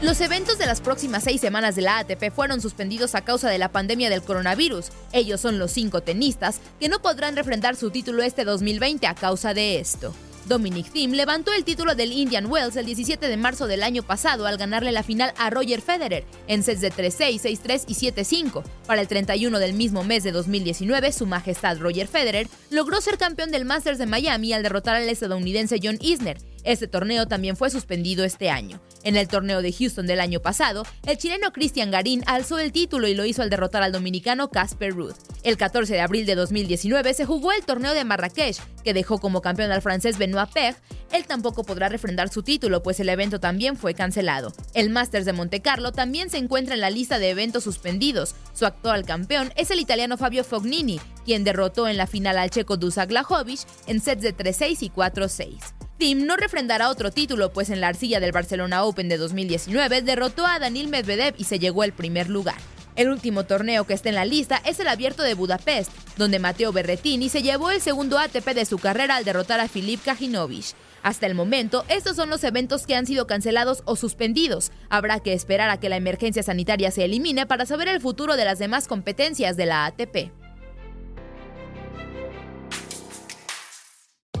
Los eventos de las próximas seis semanas de la ATP fueron suspendidos a causa de la pandemia del coronavirus. Ellos son los cinco tenistas que no podrán refrendar su título este 2020 a causa de esto. Dominic Thiem levantó el título del Indian Wells el 17 de marzo del año pasado al ganarle la final a Roger Federer en sets de 3-6, 6-3 y 7-5. Para el 31 del mismo mes de 2019, su majestad Roger Federer logró ser campeón del Masters de Miami al derrotar al estadounidense John Isner. Este torneo también fue suspendido este año. En el torneo de Houston del año pasado, el chileno Cristian Garín alzó el título y lo hizo al derrotar al dominicano Casper Ruud. El 14 de abril de 2019 se jugó el torneo de Marrakech, que dejó como campeón al francés Benoit Paire. Él tampoco podrá refrendar su título, pues el evento también fue cancelado. El Masters de Monte Carlo también se encuentra en la lista de eventos suspendidos. Su actual campeón es el italiano Fabio Fognini, quien derrotó en la final al checo Dusan Lajovic en sets de 3-6 y 4-6. Tim no refrendará otro título, pues en la arcilla del Barcelona Open de 2019 derrotó a Danil Medvedev y se llegó al primer lugar. El último torneo que está en la lista es el Abierto de Budapest, donde Matteo Berrettini se llevó el segundo ATP de su carrera al derrotar a Filip Kajinovic. Hasta el momento, estos son los eventos que han sido cancelados o suspendidos. Habrá que esperar a que la emergencia sanitaria se elimine para saber el futuro de las demás competencias de la ATP.